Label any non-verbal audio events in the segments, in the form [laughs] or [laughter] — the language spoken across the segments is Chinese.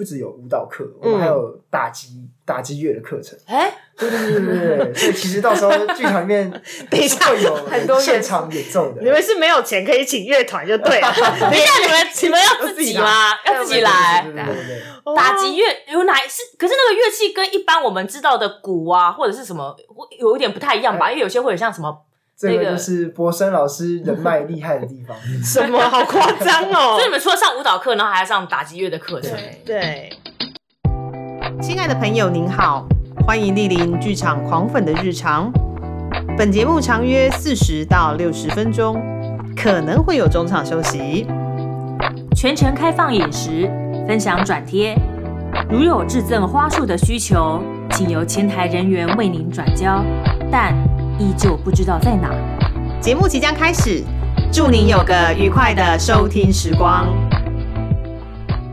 不只有舞蹈课，我们还有打击打击乐的课程。哎，对对对对对对，所以其实到时候剧场里面 [laughs] 等一下会有很多现场演奏的。你们是没有钱可以请乐团就对了。[laughs] 等一下，你们 [laughs] 你们要自己吗？要自己来打击乐有哪是？可是那个乐器跟一般我们知道的鼓啊，或者是什么，会有一点不太一样吧？因为有些会有像什么，那个这个就是博生老师人脉厉害的地方。[laughs] 什么好夸张哦 [laughs] 所以你！们除了上舞蹈课，然后还要上打击乐的课程。对，对，亲爱的朋友您好，欢迎莅临剧场狂粉的日常。本节目长约四十到六十分钟，可能会有中场休息。全程开放饮食，分享转贴。如有致赠花束的需求，请由前台人员为您转交，但依旧不知道在哪。节目即将开始，祝您有个愉快的收听时光。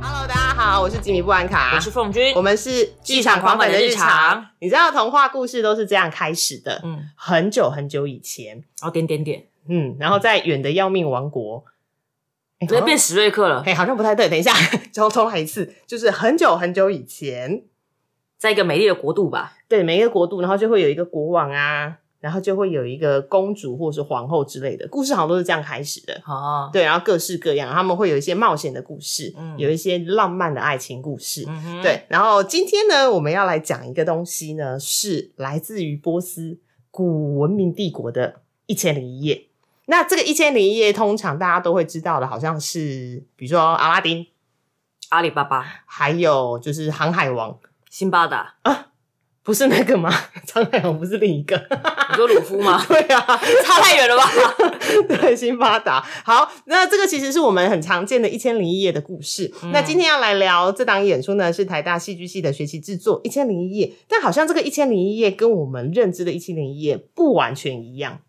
Hello，大家好，我是吉米布兰卡，我是凤君，我们是剧场狂粉的日常。你知道童话故事都是这样开始的，嗯，很久很久以前，哦点点点，嗯，然后在远的要命王国，哎直接变史瑞克了，哎，好像不太对，等一下，[laughs] 重重来一次，就是很久很久以前，在一个美丽的国度吧。对每一个国度，然后就会有一个国王啊，然后就会有一个公主或是皇后之类的故事，好像都是这样开始的。哦，对，然后各式各样，他们会有一些冒险的故事，嗯有一些浪漫的爱情故事。嗯，对，然后今天呢，我们要来讲一个东西呢，是来自于波斯古文明帝国的《一千零一夜》。那这个《一千零一夜》，通常大家都会知道的，好像是比如说阿拉丁，阿里巴巴、还有就是航海王，辛巴达，不是那个吗？[laughs] 张海王不是另一个？你说鲁夫吗？[laughs] 对啊，差太远了吧？[laughs] 对，新发达。好，那这个其实是我们很常见的《一千零一夜》的故事。嗯那今天要来聊这档演出呢，是台大戏剧系的学习制作《一千零一夜》，但好像这个《一千零一夜》跟我们认知的《一千零一夜》不完全一样。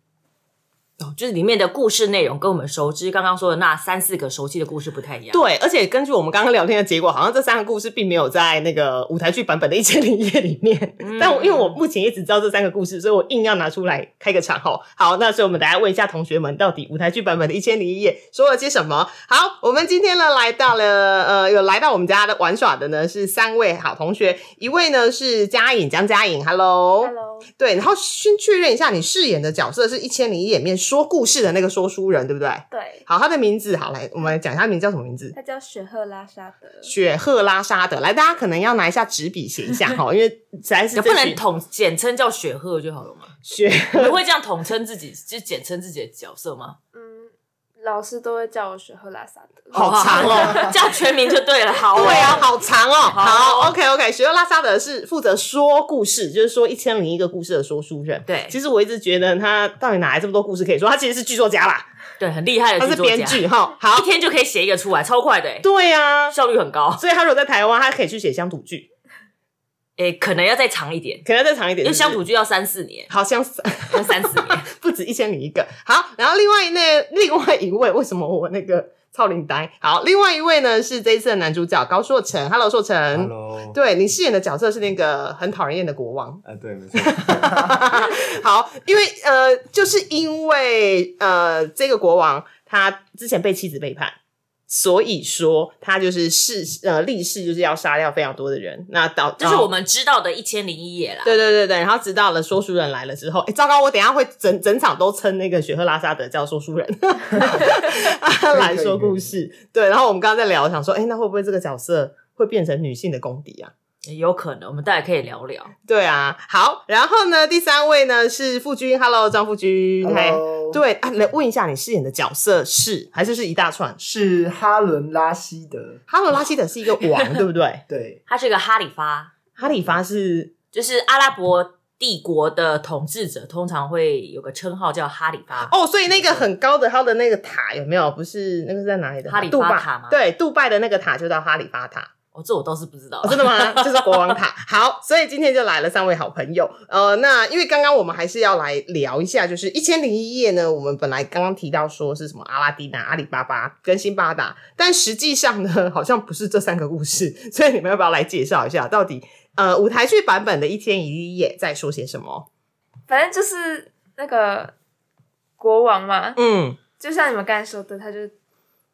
哦，就是里面的故事内容跟我们熟知刚刚说的那三四个熟悉的故事不太一样。对，而且根据我们刚刚聊天的结果，好像这三个故事并没有在那个舞台剧版本的《一千零一夜》里面。嗯但我因为我目前也只知道这三个故事，所以我硬要拿出来开个场吼。好，那所以我们等一下问一下同学们，到底舞台剧版本的《一千零一夜》说了些什么？好，我们今天呢来到了呃，有来到我们家的玩耍的呢是三位好同学，一位呢是嘉颖江佳颖，Hello。Hello，对，然后先确认一下，你饰演的角色是《一千零一夜》里面说故事的那个说书人，对不对？对，好，他的名字好来，我们来讲一下他名字叫什么名字？他叫雪赫拉沙德。雪赫拉沙德，来，大家可能要拿一下纸笔写一下 [laughs] 哈，因为实在是不能统简称叫雪赫就好了嘛？雪你们会这样统称自己，就简称自己的角色吗？嗯，老师都会叫我雪赫拉萨德。好长哦，[laughs] 叫全名就对了。好哦，对啊，好长哦。好好，OK OK，雪赫拉萨德是负责说故事，就是说一千零一个故事的说书人。对其实我一直觉得他到底哪来这么多故事可以说？他其实是剧作家啦，对，很厉害的他是剧作家编剧哈。好一，天就可以写一个出来，超快的欸，对啊，效率很高。所以他如果在台湾，他可以去写乡土剧，诶，可能要再长一点，可能要再长一点，因为是不是乡土剧要三四年，好像三三四年。[laughs] 不止一千零一个。好，然后另外那另外一位，为什么我那个超龄呆？好，另外一位呢是这一次的男主角高硕成。Hello，硕成。Hello，对你饰演的角色是那个很讨人厌的国王。啊，对，没错，好，因为呃，就是因为呃，这个国王他之前被妻子背叛。所以说，他就是誓呃立誓就是要杀掉非常多的人，那导这是我们知道的《一千零一夜》啦。对对对对，然后直到了说书人来了之后，哎，糟糕，我等一下会整整场都称那个雪赫拉沙德叫说书人 [laughs] 来 [laughs] 说故事。对，然后我们刚刚在聊，想说，哎，那会不会这个角色会变成女性的公敌啊？也有可能，我们大家可以聊聊。对啊，好，然后呢，第三位呢是傅君，Hello，张傅君，嘿 Hello 对啊，来问一下，你饰演的角色是还是是一大串？是哈伦拉希德，哈伦拉希德是一个王，[laughs] 对不对？对，他是一个哈里发，哈里发是就是阿拉伯帝国的统治者，通常会有个称号叫哈里发。哦，所以那个很高的他的那个塔有没有？不是那个是在哪里的？哈里发杜拜塔吗对，杜拜的那个塔就叫哈里发塔。哦，这我倒是不知道。哦，真的吗？[laughs] 就是国王塔。好，所以今天就来了三位好朋友。呃，那因为刚刚我们还是要来聊一下，就是《一千零一夜》呢，我们本来刚刚提到说是什么阿拉丁啊、阿里巴巴跟辛巴达，但实际上呢，好像不是这三个故事。所以你们要不要来介绍一下，到底呃舞台剧版本的《一千零一夜》在说些什么？反正就是那个国王嘛，嗯，就像你们刚才说的，他就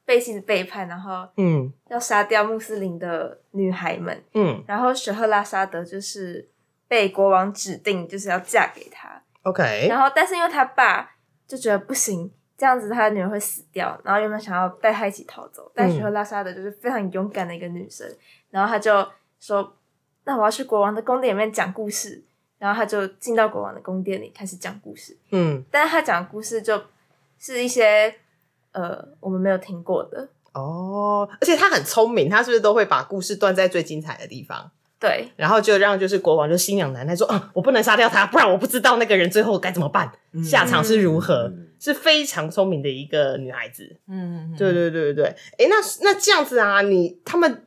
被妻子背叛，然后嗯要杀掉穆斯林的女孩们。嗯然后雪赫拉沙德就是被国王指定就是要嫁给他，，OK，然后但是因为他爸就觉得不行，这样子他的女儿会死掉，然后原本想要带他一起逃走，但嗯雪赫拉沙德就是非常勇敢的一个女生，然后他就说：“那我要去国王的宫殿里面讲故事。”然后他就进到国王的宫殿里开始讲故事，嗯但是他讲的故事就是一些呃我们没有听过的，哦，而且他很聪明，他是不是都会把故事断在最精彩的地方？对然后就让就是国王就心痒难耐，说啊，我不能杀掉他，不然我不知道那个人最后该怎么办，下场是如何，嗯是非常聪明的一个女孩子。嗯，对对对对对，哎，那那这样子啊，你他们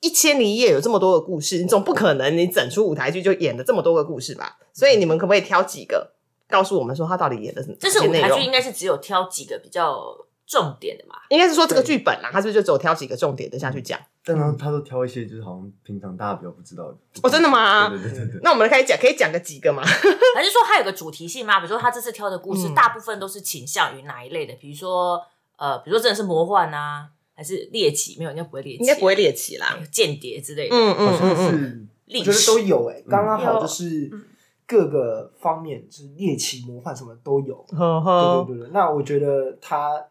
一千零一夜有这么多个故事，你总不可能你整出舞台剧就演了这么多个故事吧？所以你们可不可以挑几个告诉我们说他到底演的是这是哪些内容舞台剧，应该是只有挑几个比较重点的嘛。应该是说这个剧本啦，他是不是就只有挑几个重点的下去讲？但他他都挑一些就是好像平常大家比较不知道的。哦真的吗对对对对对。那我们可以讲，可以讲个几个吗？[laughs] 还是说他有个主题性吗？比如说他这次挑的故事，嗯大部分都是倾向于哪一类的？比如说呃，比如说真的是魔幻啊，还是猎奇？没有，应该不会猎奇，应该不会猎奇啦。有间谍之类的。嗯嗯嗯嗯，我觉得都有哎、嗯刚刚好有就是嗯各个方面，就是猎奇、魔幻什么都有。呵呵对对对对，那我觉得他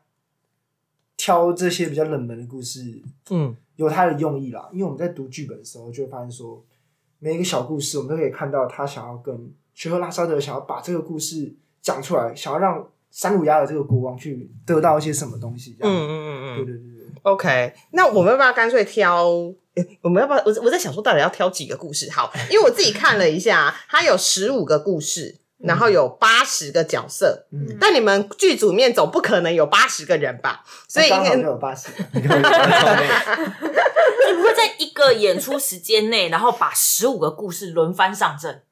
挑这些比较冷门的故事嗯有它的用意啦，因为我们在读剧本的时候就会发现说，每一个小故事我们都可以看到他想要跟雪赫拉沙德想要把这个故事讲出来，想要让三鲁亚的这个国王去得到一些什么东西，这样。嗯嗯嗯嗯对对对对。，OK。那我们要不要干脆挑？诶我们要不要？我我在想说，到底要挑几个故事？好，因为我自己看了一下，它有十五个故事，然后有八十个角色。嗯，但你们剧组面总不可能有八十个人吧？所以应该刚好就有八十。[laughs] [laughs] 你不会在一个演出时间内，然后把十五个故事轮番上阵？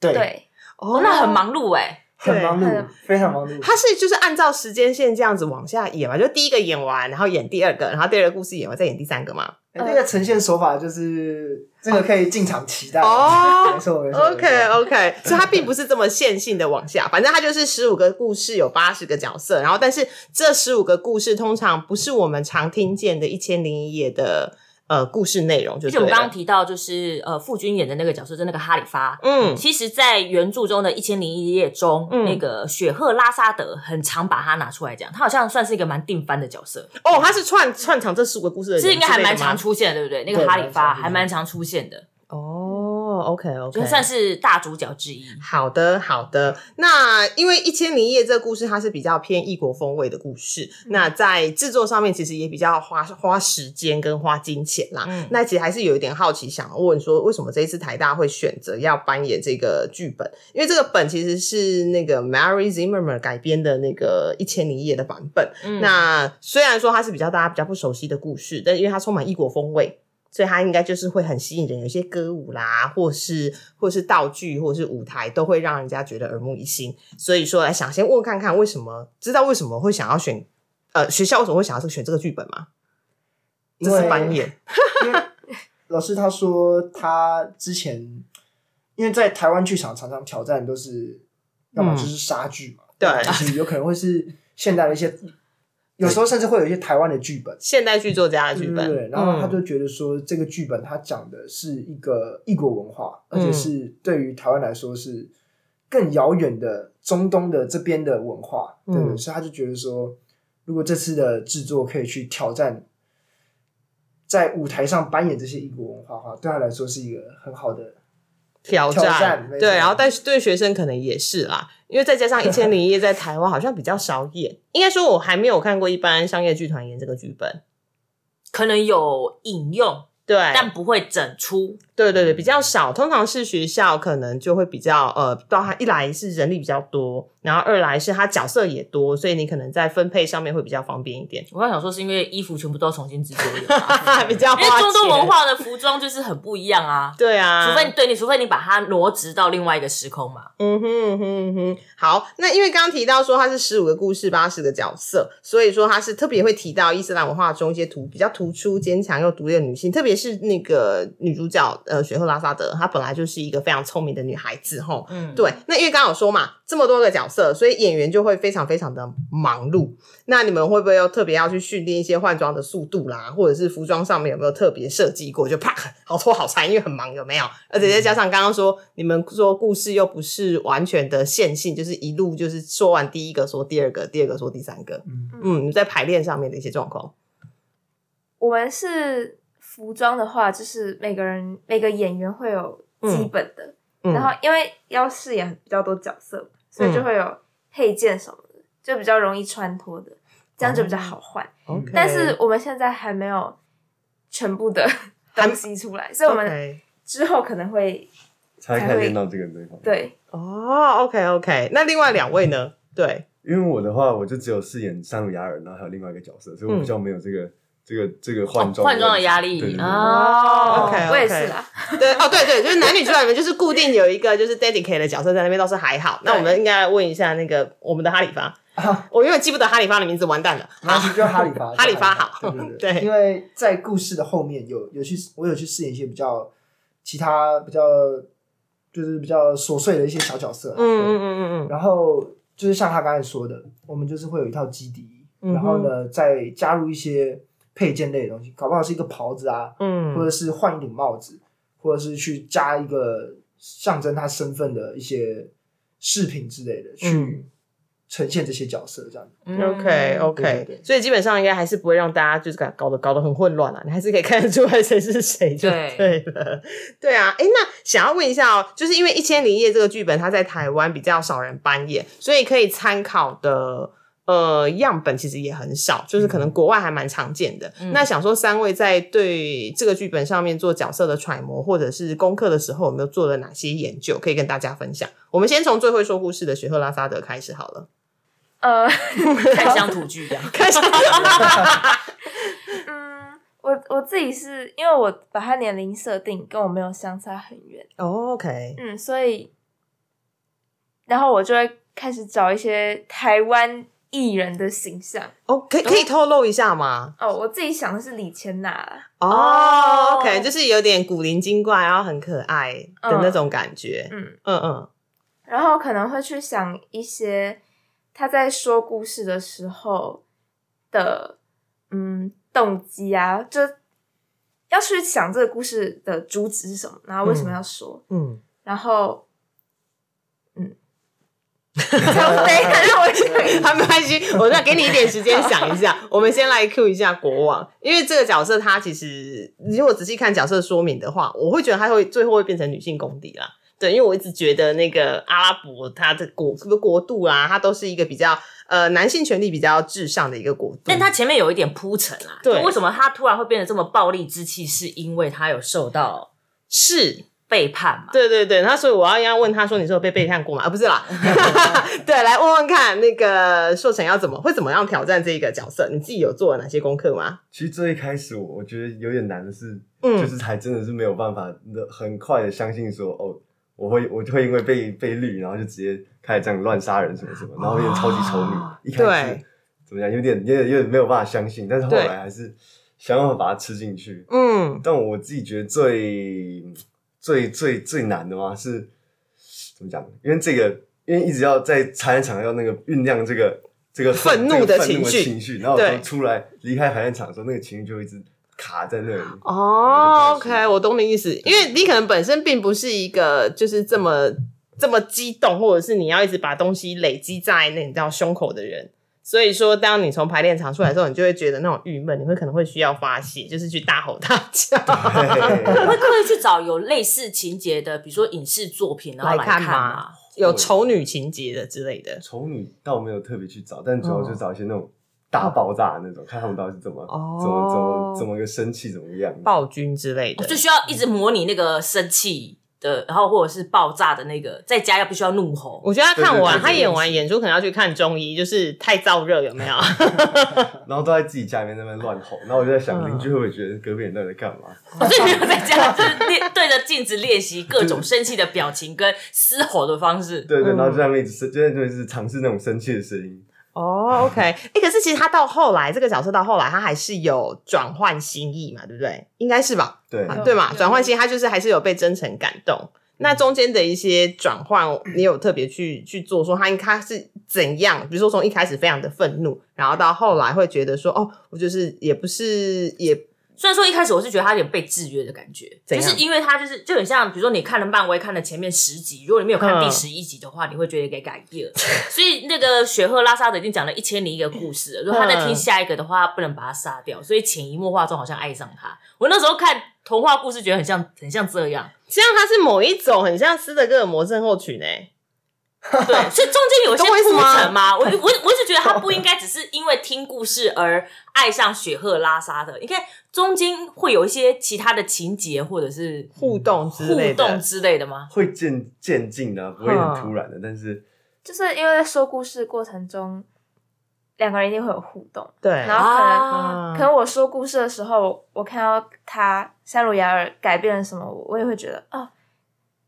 对，对，哦，那很忙碌哎。[laughs] 很忙碌，非常忙碌。他是就是按照时间线这样子往下演嘛，就第一个演完，然后演第二个，然后第二个故事演完再演第三个嘛。哎这个呈现手法就是这个可以进场期待哦没错 [laughs] 没错。OK OK，所以它并不是这么线性的往下，反正它就是十五个故事，有八十个角色，然后但是这十五个故事通常不是我们常听见的《一千零一夜》的呃故事内容，就就且我刚刚提到，就是呃，傅君演的那个角色，就那个哈里发。嗯。其实，在原著中的《一千零一夜》中，嗯。那个雪赫拉沙德很常把他拿出来讲，他好像算是一个蛮定番的角色，哦，他是串串场这十五个故事的人是应该还蛮常出现的，对不对？那个哈里发还蛮常出现的，哦，OK OK，就算是大主角之一。好的，好的。那因为《一千零一夜》这个故事，它是比较偏异国风味的故事，那在制作上面其实也比较花花时间跟花金钱啦。嗯那其实还是有一点好奇，想要问说，为什么这一次台大会选择要扮演这个剧本？因为这个本其实是那个 Mary Zimmerman 改编的那个《一千零一夜》的版本。嗯那虽然说它是比较大家比较不熟悉的故事，但因为它充满异国风味，所以它应该就是会很吸引人。有些歌舞啦，或是或是道具，或是舞台，都会让人家觉得耳目一新。所以说，来想先问看看，为什么知道为什么会想要选？呃，学校为什么会想要选这个剧本吗？这 [laughs] 因为是扮演，老师他说他之前因为在台湾剧场常常挑战都是，要么就是杀剧嘛，对就是有可能会是现代的一些，有时候甚至会有一些台湾的剧本。现代剧作家的剧本，对然后他嗯就觉得说，这个剧本他讲的是一个异国文化，而嗯且是对于台湾来说是更遥远的中东的这边的文化，对，嗯所以他就觉得说，如果这次的制作可以去挑战，在舞台上扮演这些异国文化的话，对他来说是一个很好的。挑挑战对，然后但是对学生可能也是啦，因为再加上 [laughs]《一千零一夜》在台湾好像比较少演，应该说我还没有看过一般商业剧团演这个剧本。可能有引用，对，但不会整出。对对对，比较少。通常是学校可能就会比较呃，包含一来是人力比较多，然后二来是他角色也多，所以你可能在分配上面会比较方便一点，我刚想说，是因为衣服全部都要重新制作的吧 [laughs] 比较因为中东文。化的服装就是很不一样啊。[laughs] 对啊，除非对你，除非你把它挪植到另外一个时空嘛。嗯哼嗯哼嗯哼，好，那因为刚刚提到说它是十五个故事，八十个角色，所以说它是特别会提到伊斯兰文化中一些突比较突出、坚强又独立的女性，特别别是那个女主角呃雪赫拉萨德，她本来就是一个非常聪明的女孩子吼。嗯，对，那因为刚刚有说嘛，这么多个角色，所以演员就会非常非常的忙碌。那你们会不会又特别要去训练一些换装的速度啦，或者是服装上面有没有特别设计过？就啪，好拖好长，因为很忙，有没有？而且再加上刚刚说，你们说故事又不是完全的线性，就是一路就是说完第一个说第二个，第二个说第三个。嗯嗯，你在排练上面的一些状况。我们是服装的话，就是每个人每个演员会有基本的，嗯然后因为要饰演比较多角色，所以就会有配件什么的，就比较容易穿脱的，这样就比较好换。OK 但是我们现在还没有全部的东西出来，所以我们之后可能会才开始练到这个地方。对哦，OK OK，那另外两位呢？对，因为我的话，我就只有饰演山鲁雅尔，然后还有另外一个角色，所以我比较没有这个、这个这个换装换装的压力哦 OK，我也是啦。[laughs] 对哦，对对，就是男女主角里面就是固定有一个就是 dedicate 的角色在那边倒是还好。那我们应该问一下那个我们的哈里发，啊，我永远记不得哈里发的名字，完蛋了。啊就叫哈里发，哈里发好对对对，因为在故事的后面有有去我有去饰演一些比较其他比较就是比较琐碎的一些小角色，嗯嗯嗯嗯嗯，然后就是像他刚才说的，我们就是会有一套基底，然后呢再加入一些配件类的东西，搞不好是一个袍子啊，嗯或者是换一顶帽子，或者是去加一个象征他身份的一些饰品之类的，嗯去呈现这些角色这样。嗯 OK OK，所以基本上应该还是不会让大家就是搞搞得搞得很混乱啊，你还是可以看得出来谁是谁就对对了。对啊，哎，那想要问一下哦，就是因为《一千零一夜》这个剧本它在台湾比较少人扮演，所以可以参考的。呃，样本其实也很少，就是可能国外还蛮常见的。那想说，三位在对这个剧本上面做角色的揣摩或者是功课的时候，有没有做了哪些研究，可以跟大家分享？我们先从最会说故事的雪赫拉萨德开始好了。呃，[laughs] 开乡土剧这样。开始，[laughs] 嗯，我我自己是因为我把他年龄设定跟我没有相差很远，哦 OK，嗯，所以然后我就会开始找一些台湾艺人的形象。哦，可以可以透露一下吗？哦，我自己想的是李千娜。啦，哦哦，OK，就是有点古灵精怪，然后很可爱的那种感觉。嗯，嗯嗯。然后可能会去想一些他在说故事的时候的嗯动机啊，就要去想这个故事的主旨是什么，然后为什么要说，嗯，然后嗯，等一下让我想，好，没关系，我再给你一点时间想一下。[laughs] 我们先来 Q 一下国王，因为这个角色他其实，如果仔细看角色说明的话，我会觉得他会最后会变成女性公敌啦。对，因为我一直觉得那个阿拉伯它的国国度啊，它都是一个比较呃男性权利比较至上的一个国度。但他前面有一点铺陈啊，对就为什么他突然会变得这么暴力之气，是因为他有受到是背叛嘛？对对对，那所以我要要问他说，你是有被背叛过吗？啊，不是啦，[laughs] 对，来问问看，那个硕成要怎么会怎么样挑战这一个角色？你自己有做了哪些功课吗？其实最一开始我我觉得有点难的是，嗯就是还真的是没有办法的很快的相信说，哦，我会我就会因为被被绿，然后就直接开始这样乱杀人什么什么，然后有点超级丑女，一开始怎么样，有点有点有点没有办法相信，但是后对来还是想办法把它吃进去。嗯但我自己觉得最最最最难的吗是怎么讲？因为这个，因为一直要在排练场要那个酝酿这个这个愤怒的情绪情绪，然后出来离开排练场的时候，那个情绪就会一直卡在那里。哦，OK，我懂你意思，因为你可能本身并不是一个就是这么这么激动，或者是你要一直把东西累积在那你知道胸口的人。所以说，当你从排练场出来的时候，你就会觉得那种郁闷，你会可能会需要发泄，就是去大吼大叫。对会刻意去找有类似情节的，比如说影视作品，然后来看嘛吗？？有丑女情节的之类的。丑女倒没有特别去找，但主要就找一些那种大爆炸的那种，看他们到底是怎么、哦怎么怎么怎么个生气怎么样。暴君之类的，就需要一直模拟那个生气的，然后或者是爆炸的那个，在家要必须要怒吼。我觉得他看完，他演完演出可能要去看中医，就是太燥热，有没有？[laughs] 然后都在自己家里面那边乱吼，然后我就在想，嗯邻居会不会觉得隔壁人到底在干嘛？[laughs] 我最没有在家，就是练对着镜子练习各种生气的表情跟嘶吼的方式。对对，嗯然后就在那边一直生，就在那边一直尝试那种生气的声音。哦，OK，哎、可是其实他到后来这个角色到后来他还是有转换心意嘛，对不对？应该是吧？对，啊对嘛，转换心意他就是还是有被真诚感动。那中间的一些转换，你有特别去去做，说他应他是怎样？比如说从一开始非常的愤怒，然后到后来会觉得说，哦，我就是也不是也虽然说一开始我是觉得他有点被制约的感觉，就是因为他就是就很像，比如说你看了漫威看了前面十集，如果你没有看 [laughs] 嗯。第十一集的话，你会觉得给改变。[laughs] 所以那个雪鹤拉萨德已经讲了一千零一个故事了，如果他在听下一个的话，不能把他杀掉，所以潜移默化中好像爱上他。我那时候看童话故事，觉得很像很像这样，这样，他是某一种很像斯德哥尔摩症候群哎、[laughs] 对，所以中间有一些铺陈嘛，我我我一直觉得他不应该只是因为听故事而爱上雪鹤拉萨的，应该中间会有一些其他的情节或者是互动之互类的。动之类的吗？会渐渐进的，不会很突然的，但是就是因为在说故事过程中，两个人一定会有互动，对，然后可能、啊。可能我说故事的时候，我看到他山鲁雅尔改变了什么，我也会觉得啊，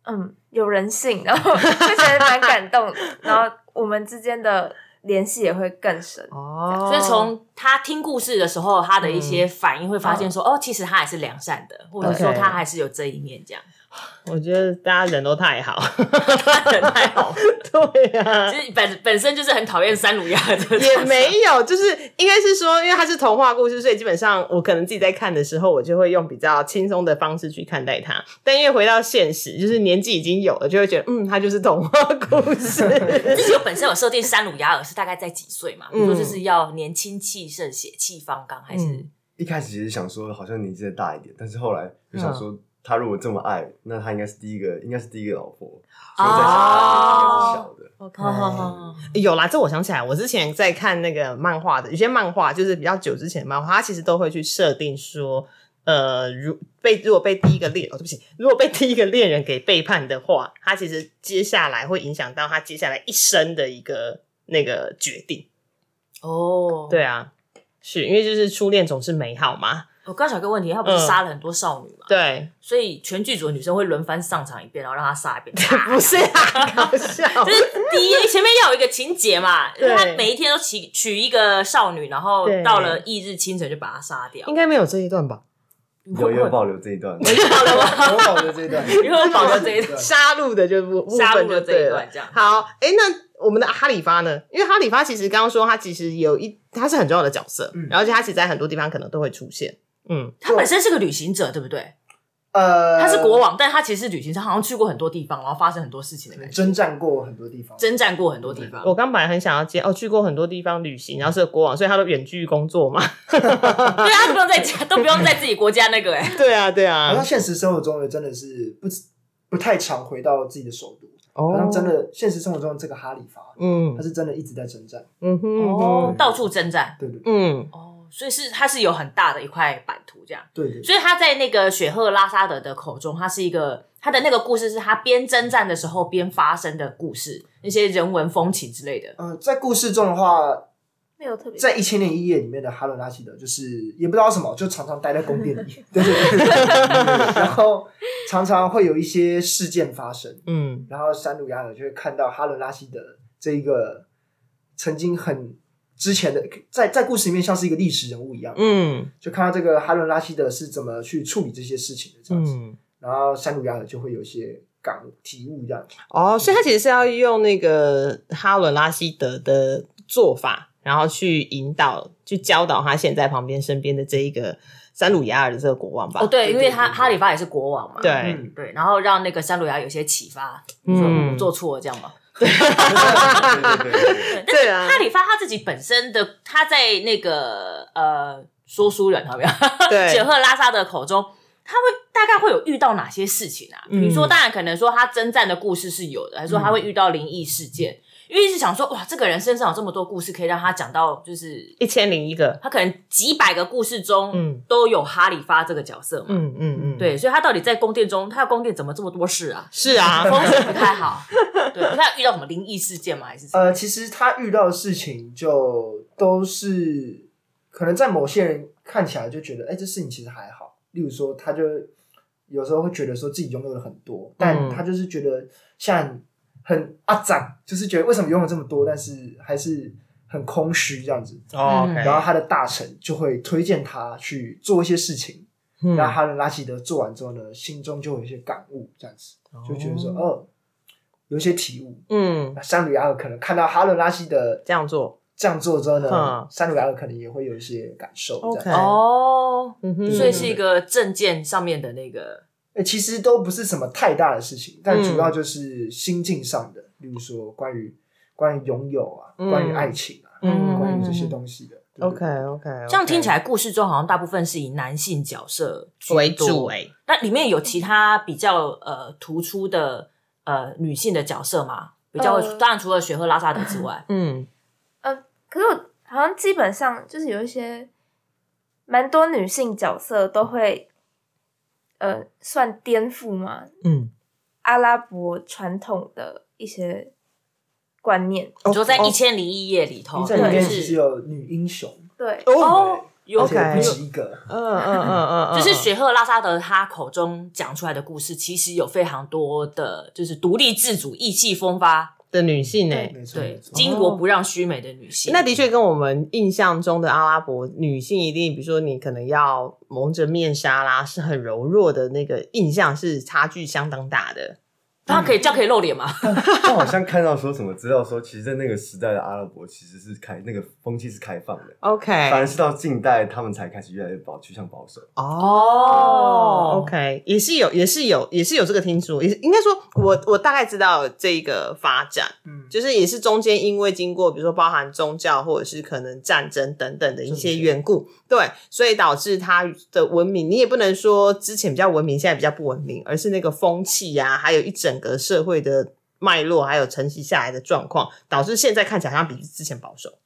嗯，有人性，然后就觉得蛮感动，[laughs] 然后我们之间的联系也会更深。哦。所以从他听故事的时候，他的一些反应会发现说，哦，其实他还是良善的，或者说他还是有这一面，这样 [laughs] 我觉得大家人都太好，他人太好了。[laughs] 对呀、其实本本身就是很讨厌三鲁亚的这个角色，也没有，就是应该是说，因为它是童话故事，所以基本上我可能自己在看的时候，我就会用比较轻松的方式去看待它。但因为回到现实，就是年纪已经有了，就会觉得，嗯，它就是童话故事。自己有本身有设定三鲁雅尔是大概在几岁嘛？比如说嗯就是要年轻气盛、血气方刚，还是、嗯一开始其实想说好像年纪再大一点，但是后来就想嗯说，他如果这么爱，那他应该是第一个，应该是第一个老婆，所以我在想他应该是小的。OK 好好好好有啦，这我想起来，我之前在看那个漫画的，有些漫画就是比较久之前的漫画，它其实都会去设定说，呃，如被如果被第一个恋哦，对不起，如果被第一个恋人给背叛的话，他其实接下来会影响到他接下来一生的一个那个决定。哦，对啊，是因为就是初恋总是美好嘛。我刚想个问题，他不是嗯杀了很多少女嘛？对，所以全剧组的女生会轮番上场一遍，然后让他杀一遍。[laughs] 不是啊，[laughs] 搞笑。就是第一前面要有一个情节嘛，就他每一天都娶娶一个少女，然后到了翌日清晨就把她杀掉。应该没有这一段吧？有有保留这一段，有保留吗？[laughs] 有保留这一段，因为保留这一段杀戮的就杀戮就这一段。这样。好，哎、那我们的哈里发呢？因为哈里发其实刚刚说他其实有一他是很重要的角色，嗯而且他其实在很多地方可能都会出现。嗯，他本身是个旅行者，对不对？呃，他是国王，但他其实是旅行者，好像去过很多地方，然后发生很多事情的感觉，征战过很多地方，征战过很多地方。我刚本来很想要接哦，去过很多地方旅行，然后是个国王，所以他都远距工作嘛。[laughs] 对啊，他都不用在家，都不用在自己国家那个哎、[laughs] 对啊，对啊好像啊。现实生活中的真的是不不太常回到自己的首都，哦好像真的现实生活中的这个哈里发，嗯他是真的一直在征战，嗯哼哦到处征战。对对对嗯哦，所以是它是有很大的一块版图这样。对对，所以他在那个雪赫拉萨德的口中，他是一个他的那个故事是他边征战的时候边发生的故事，那些人文风情之类的。呃，在故事中的话，没有特别在《一千零一夜》里面的哈伦拉希德，就是也不知道什么，就常常待在宫殿里，[laughs] 对对对对对，[laughs] 然后常常会有一些事件发生，嗯然后山鲁雅尔就会看到哈伦拉希德这一个曾经很之前的，在在故事里面像是一个历史人物一样，嗯就看到这个哈伦拉希德是怎么去处理这些事情的这样子，嗯。然后山鲁雅尔就会有一些感悟体悟这样子。哦，所以他其实是要用那个哈伦拉希德的做法，然后去引导、去教导他现在旁边身边的这一个山鲁雅尔的这个国王吧。哦，对，因为他哈里发也是国王嘛，对嗯对，然后让那个山鲁雅有些启发，说嗯做错了这样吗？对对对对对，对，但是对啊哈里发他自己本身的他在那个呃说书人有没有？对 [laughs] 雪鹤拉萨的口中，他会大概会有遇到哪些事情啊？比如说，嗯当然可能说他征战的故事是有的，还是说他会遇到灵异事件？因为一直想说，哇，这个人身上有这么多故事，可以让他讲到，就是一千零一个。他可能几百个故事中，嗯都有哈里发这个角色嘛。嗯嗯嗯，，对，所以他到底在宫殿中，他的宫殿怎么这么多事啊？是啊，风水不太好，对，[laughs] 他有遇到什么灵异事件吗？还是？呃，其实他遇到的事情就都是可能在某些人看起来就觉得，哎、这事情其实还好。例如说，他就有时候会觉得说自己拥有了很多，但嗯他就是觉得像很阿展，就是觉得为什么拥有这么多，但是还是很空虚这样子，哦嗯。然后他的大臣就会推荐他去做一些事情，嗯。然后哈伦拉希德做完之后呢，心中就有一些感悟，这样子就觉得说，哦，有一些体悟。嗯。那山鲁亚尔可能看到哈伦拉希德这样做这样做之后呢嗯，山鲁亚尔可能也会有一些感受。哦，嗯哼。所以是一个证件上面的那个，欸其实都不是什么太大的事情，但嗯主要就是心境上的，例如说关于关于拥有啊，嗯。关于爱情啊，嗯关于这些东西的。对 OK OK，这样听起来故事中好像大部分是以男性角色居为多主哎，那里面有其他比较呃突出的呃女性的角色吗？比较、呃当然除了雪和拉萨德之外，嗯。[laughs] 呃可是我好像基本上就是有一些蛮多女性角色都会，呃，算颠覆嘛，嗯，阿拉伯传统的一些观念。你说在哦一千零一夜里头，因为在里面就是其实有女英雄，对，哦，有而且 OK 不止一个。嗯嗯嗯嗯嗯，就是雪赫拉萨德他口中讲出来的故事，其实有非常多的，就是独立自主、意气风发，的女性哎，没错，对没，错。巾帼不让须眉的女性。那的确跟我们印象中的阿拉伯女性一定，比如说你可能要蒙着面纱啦，是很柔弱的那个印象是差距相当大的。他可以这样可以露脸吗？[laughs] 我好像看到说什么资料说，其实，在那个时代的阿拉伯其实是开那个风气是开放的，OK，反而是到近代他们才开始越来越保趋向保守。哦，OK，也是有，也是有，也是有这个听说，也是应该说我我大概知道这个发展，嗯，就是也是中间因为经过比如说包含宗教或者是可能战争等等的一些缘故，对，所以导致他的文明，你也不能说之前比较文明，现在比较不文明，而是那个风气呀、还有一整个社会的脉络，还有承袭下来的状况，导致现在看起来好像比之前保守。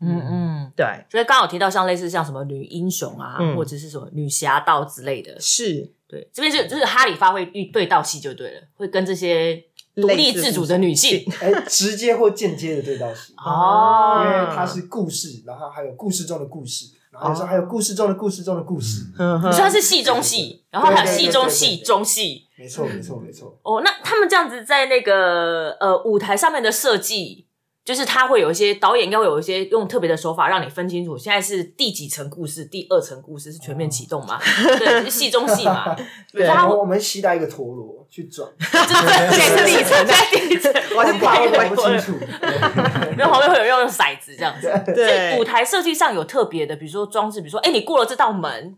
嗯嗯。对，所以刚好提到像类似像什么女英雄啊，嗯或者是什么女侠盗之类的，是对，这边是就是哈里发会遇对到戏就对了，会跟这些独立自主的女性哎，直接或间接的对到戏，哦因为它是故事，然后还有故事中的故事，然后说还有故事中的故事中的故事。你说它是戏中戏，然后还有戏中戏、中戏。没错，没错，没错。哦，那他们这样子在那个呃舞台上面的设计，就是他会有一些导演应该会有一些用特别的手法让你分清楚，现在是第几层故事，第二层故事是全面启动嘛？对，是戏中戏嘛？[laughs] 对他会然后我们期待一个陀螺去转，[laughs] 这是第一层，在第一层，[laughs] 我是怕会不搞不清楚。然后旁边会有人用骰子这样子。所对以舞台设计上有特别的，比如说装置，比如说，哎，你过了这道门，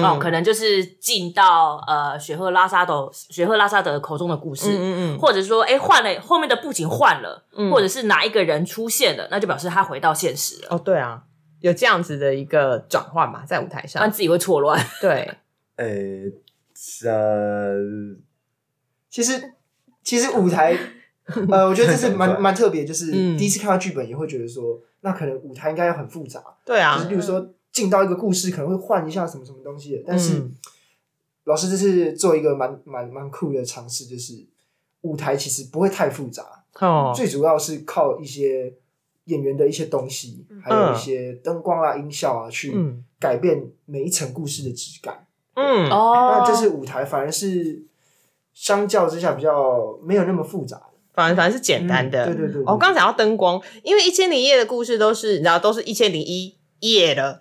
嗯。哦，可能就是进到呃雪赫拉萨德雪赫拉萨德口中的故事，嗯嗯嗯。或者说哎换了后面的布景换了，嗯。或者是哪一个人出现了，那就表示他回到现实了，哦，对啊，有这样子的一个转换嘛，在舞台上，不然自己会错乱。对，[laughs] 呃、呃，其实，其实舞台，呃，我觉得这是蛮 [laughs] 蛮特别，就是嗯。第一次看到剧本也会觉得说，那可能舞台应该要很复杂，对啊。就是，说进到一个故事可能会换一下什么什么东西的，但是、嗯。老师这是做一个蛮蛮蛮酷的尝试，就是舞台其实不会太复杂，哦，最主要是靠一些演员的一些东西，还有一些灯光啊、音效啊，去嗯。改变每一层故事的质感。嗯，哦。那这是舞台，反而是相较之下比较没有那么复杂的。反正反正是简单的，嗯对对对。我刚刚讲到灯光，因为一千零一夜的故事都是，你知道，都是一千零一夜了，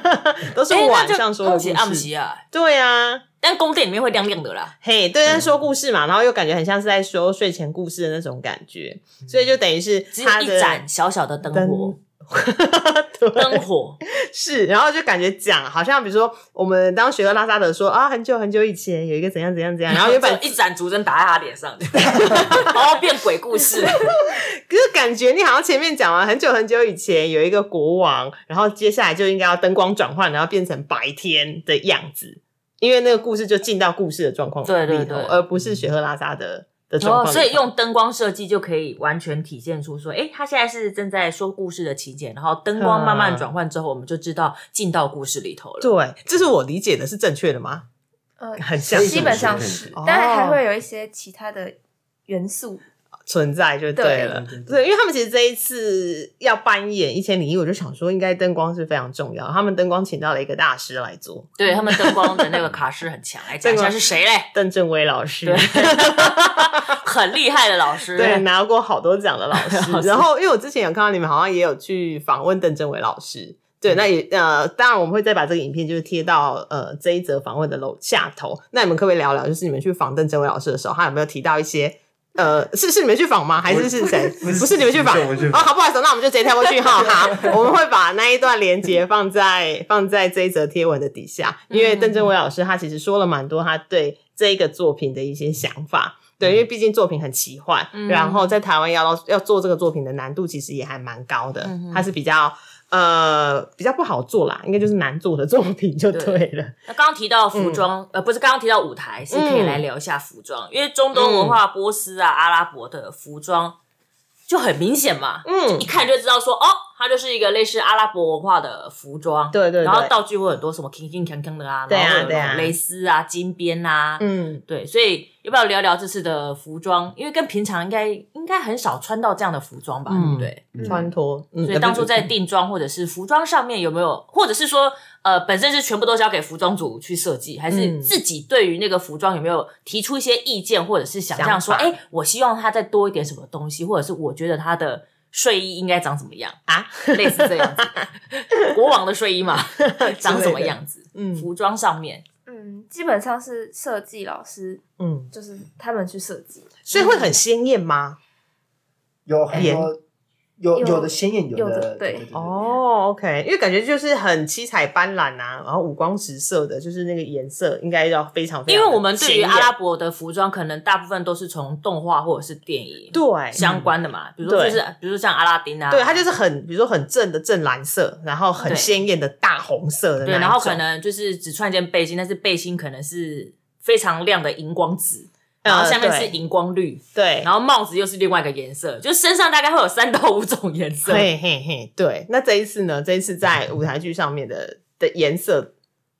[laughs] 都是晚上说的故暗喜暗时。啊，对啊，但宫殿里面会亮亮的啦。嘿，对，但说故事嘛，然后又感觉很像是在说睡前故事的那种感觉，所以就等于是只有一盏小小的灯火 [laughs] 灯，火，是，然后就感觉讲好像比如说我们当学克拉萨德说啊，很久很久以前有一个怎样怎样怎样，然后原本一盏烛灯打在他脸上，[laughs] 然后变鬼故事。[laughs] 可是感觉你好像前面讲完很久很久以前有一个国王，然后接下来就应该要灯光转换，然后变成白天的样子，因为那个故事就进到故事的状况里头对对对而不是雪赫拉萨德所以用灯光设计就可以完全体现出说，哎，他现在是正在说故事的情节，然后灯光慢慢转换之后，我们就知道进到故事里头了。对，这是我理解的是正确的吗？呃，很像基本上是当然还会有一些其他的元素。存在就对了，对对对对，因为他们其实这一次要扮演《一千零一》，我就想说，应该灯光是非常重要。他们灯光请到了一个大师来做，对他们灯光的那个卡师很强，来讲一下是谁嘞？[laughs] 邓正威老师。[laughs] 对 [laughs] 很厉害的老师。对，拿过好多奖的 [laughs] 老师。然后，因为我之前有看到你们好像也有去访问邓正伟老师。对，那也呃，当然我们会再把这个影片就是贴到呃这一则访问的楼下头。那你们可不可以聊聊，就是你们去访邓正伟老师的时候，他有没有提到一些呃，是是你们去访吗？还是是谁？不是 [laughs] 你们去访哦，好，不好意思，那我们就直接跳过去哈。好，我们会把那一段连接放在放在这一则贴文的底下，因为邓正伟老师他其实说了蛮多他对这一个作品的一些想法。对，因为毕竟作品很奇幻，然后在台湾要要做这个作品的难度其实也还蛮高的，它是比较。呃，比较不好做啦，应该就是难做的作品就对了。那刚刚提到服装，呃，不是刚刚提到舞台，是可以来聊一下服装，因为中东文化、波斯啊、阿拉伯的服装就很明显嘛，嗯，一看就知道说哦。它就是一个类似阿拉伯文化的服装，对对，然后道具会很多，什么铿铿锵锵的啊，对啊对啊，蕾丝啊、金边啊，嗯，对，所以要不要聊聊这次的服装？因为跟平常应该应该很少穿到这样的服装吧，对不对？穿脱，所以当初在定妆或者是服装上面有没有，或者是说呃，本身是全部都交给服装组去设计，还是自己对于那个服装有没有提出一些意见，或者是想象说，哎，我希望它再多一点什么东西，或者是我觉得它的。睡衣应该长什么样啊？类似这样子，[laughs] 国王的睡衣嘛，长什么样子？嗯，服装上面，嗯，基本上是设计老师，嗯，就是他们去设计，所以会很鲜艳吗？有很多。有有的鲜艳，有的对哦，OK，因为感觉就是很七彩斑斓啊，然后五光十色的，就是那个颜色应该要非常。因为我们对于阿拉伯的服装，可能大部分都是从动画或者是电影对相关的嘛，比如说就是比如说像阿拉丁啊，对，它就是很比如说很正的正蓝色，然后很鲜艳的大红色的，对，然后可能就是只穿一件背心，但是背心可能是非常亮的荧光紫。然后下面是荧光绿，对，然后帽子又是另外一个颜色，就身上大概会有三到五种颜色。嘿嘿嘿，对。那这一次呢？这一次在舞台剧上面的的颜色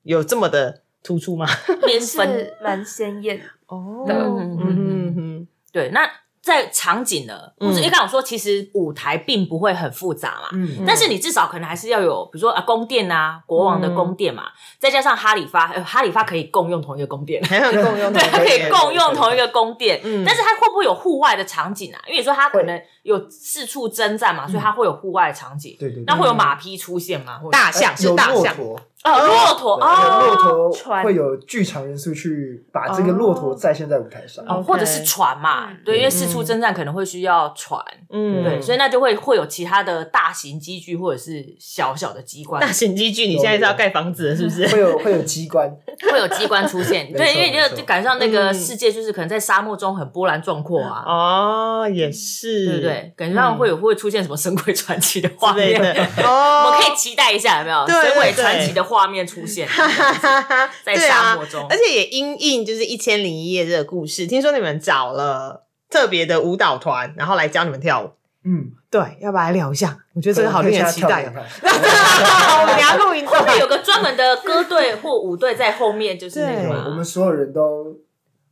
有这么的突出吗？[laughs] 颜色蛮鲜艳哦。嗯嗯嗯，对，那。在场景呢，或者你刚我说，其实舞台并不会很复杂嘛，嗯，但是你至少可能还是要有，比如说啊，宫殿啊，国王的宫殿嘛，再加上哈里发，哈里发可以共用同一个宫殿，共用，对，可以共用同一个宫殿，[laughs] 嗯，但是它会不会有户外的场景啊？因为你说它可能有四处征战嘛，所以它会有户外的场景，对对，那会有马匹出现吗？大象是大象。哦，骆驼哦，骆驼会有剧场元素去把这个骆驼再现在舞台上，哦，或者是船嘛，对，因为四处征战可能会需要船，嗯，对，所以那就会会有其他的大型机具或者是小小的机关。大型机具，你现在是要盖房子是不是？会有会有机关，[laughs] 会有机关出现，对，因为你就赶上那个世界，就是可能在沙漠中很波澜壮阔啊，哦，也是，对不对？感觉上会有会出现什么神鬼传奇的画面，哦，[laughs] 我们可以期待一下，有没有？神鬼传奇的画？画面出现 [laughs] 在沙漠中，而且也因应就是一千零一夜这个故事。听说你们找了特别的舞蹈团，然后来教你们跳舞。嗯，对，要不要来聊一下？我觉得这个好令人期待。[laughs] 我们要录音，[laughs] 后面有个专门的歌队或舞队在后面，就是那个。我们所有人都。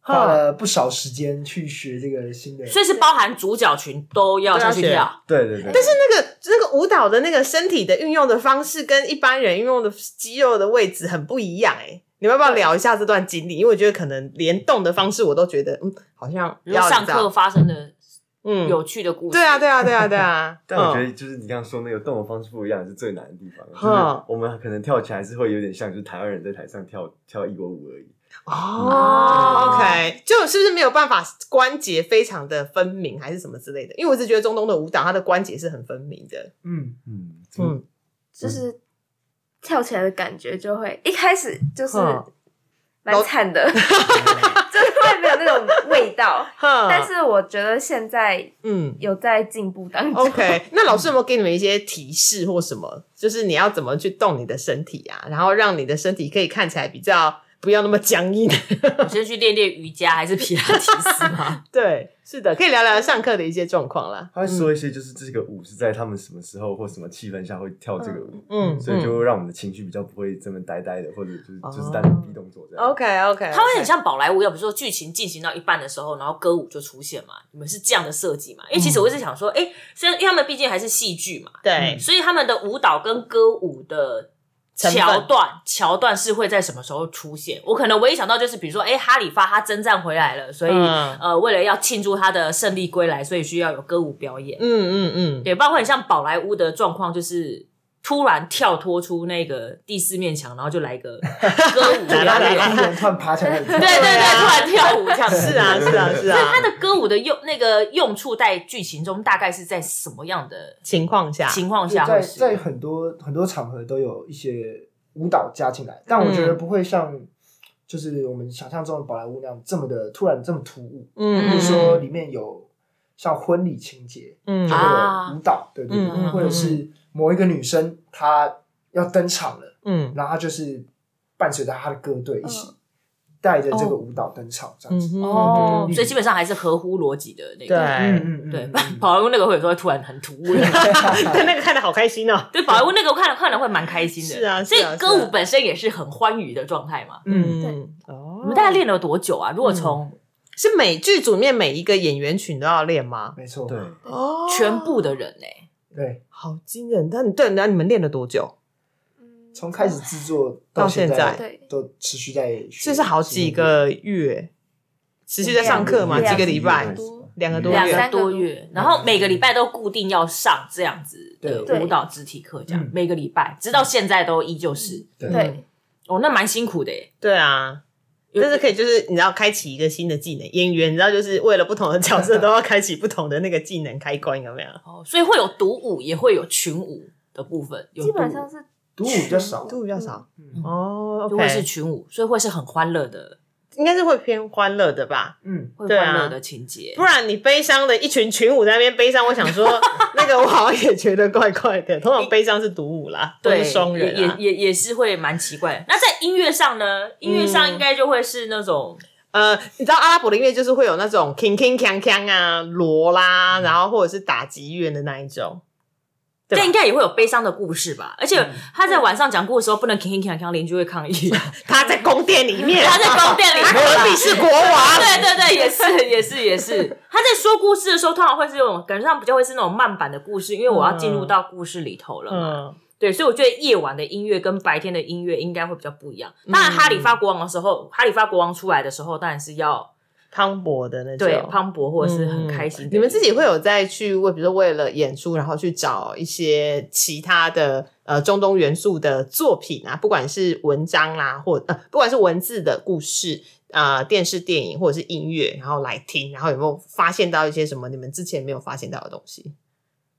花了不少时间去学这个新的，所以是包含主角群都要下去跳。对对对。但是那个那个舞蹈的那个身体的运用的方式，跟一般人运用的肌肉的位置很不一样哎。你们要不要聊一下这段经历？因为我觉得可能连动的方式我都觉得嗯，好像要上课发生的嗯有趣的故事。对啊对啊对啊对啊。[laughs] 但我觉得就是你刚刚说那个动的方式不一样是最难的地方。就是我们可能跳起来是会有点像，就是台湾人在台上跳跳一国舞而已。哦，OK，就是不是没有办法关节非常的分明，还是什么之类的？因为我是觉得中东的舞蹈，它的关节是很分明的。嗯嗯嗯，就是跳起来的感觉就会一开始就是蛮惨的，[laughs] [laughs] 就是会没有那种味道。[laughs] 但是我觉得现在嗯有在进步当中。OK，那老师有没有给你们一些提示或什么？就是你要怎么去动你的身体啊，然后让你的身体可以看起来比较。不要那么僵硬。[laughs] 我先去练练瑜伽还是皮拉提斯吗？[laughs] 对，是的，可以聊聊上课的一些状况啦。他会说一些，就是这个舞是在他们什么时候或什么气氛下会跳这个舞，嗯，所以就会让我们的情绪比较不会这么呆呆的，或者就是就是单逼动作这样。OK OK，它会很像宝莱坞，要比如说剧情进行到一半的时候，然后歌舞就出现嘛。你们是这样的设计嘛？因为其实我一直想说，哎，虽然因为他们毕竟还是戏剧嘛，对，所以他们的舞蹈跟歌舞的。桥段，桥段是会在什么时候出现？我可能唯一想到就是，比如说，哎，哈里发他征战回来了，所以、嗯呃，为了要庆祝他的胜利归来，所以需要有歌舞表演。嗯嗯嗯，对，包括很像宝莱坞的状况，就是突然跳脱出那个第四面墙，然后就来一个 [laughs] 歌舞表来来演。来艺人突然爬起来，对对对对，突然跳舞这样子。是啊是啊是所以啊，他的歌舞的用那个用处在剧情中大概是在什么样的情况下，情况下在在很多很多场合都有一些舞蹈加进来，但我觉得不会像就是我们想象中的宝莱坞那样这么的突然这么突兀。嗯比如说里面有像婚礼情节，嗯就啊会有舞蹈，对对对，嗯嗯或者是某一个女生她要登场了，嗯然后她就是伴随着她的歌队一起带着这个舞蹈登场，这样子。嗯哦，所以基本上还是合乎逻辑的那对个。嗯嗯对嗯，宝莱坞那个会有时候突然很突兀。[laughs] 对那个看的好开心哦，[laughs] 对，宝莱坞那个看了看了会蛮开心的。是啊所以歌舞本身也是很欢愉的状态嘛。嗯，对哦你们大概练了多久啊？如果从是每剧组里面每一个演员群都要练吗？没错，对，哦全部的人呢？对，好惊人！但你对，那你们练了多久？嗯从开始制作到现现在。对。都持续在学，这是好几个月，持续在上课嘛，两几个礼拜？两，个多两月。个多月，然后每个礼拜都固定要上这样子的舞蹈肢体课，这样嗯。每个礼拜，直到现在都依旧是。对。对，哦，那蛮辛苦的耶。对啊，但是可以就是你知道开启一个新的技能，演员你知道就是为了不同的角色都要开启不同的那个技能开关，有没有？哦，所以会有独舞，也会有群舞的部分，有基本独舞。上是独舞比较少，独舞比较少。嗯哦就会是群舞，所以会是很欢乐的，应该是会偏欢乐的吧？嗯，会对啊欢乐的情节。不然你悲伤的一群群舞在那边悲伤，我想说 [laughs] 那个我好像也觉得怪怪的。通常悲伤是独舞啦，都对，是双人啊。也也也也是会蛮奇怪的。那在音乐上呢？音乐上应该就会是那种呃，你知道阿拉伯的音乐就是会有那种 king king kang kang 啊、锣啦，然后或者是打击乐的那一种。对吧这应该也会有悲伤的故事吧？而且他在晚上讲故事的时候不能铿铿锵锵，邻居会抗议。[laughs] 他在宫殿里面，他在宫殿里面他隔壁是国王。对对对，也是也是也是。他在说故事的时候，通常会是那种感觉上比较会是那种慢版的故事，因为我要进入到故事里头了嘛。嗯，对，所以我觉得夜晚的音乐跟白天的音乐应该会比较不一样。当然，哈里发国王的时候，哈里发国王出来的时候，当然是要磅礴的那种。对磅礴或者是很开心、嗯你们自己会有在去为，比如说为了演出，然后去找一些其他的呃中东元素的作品啊，不管是文章啦，或呃不管是文字的故事。呃，电视、电影或者是音乐，然后来听，然后有没有发现到一些什么你们之前没有发现到的东西？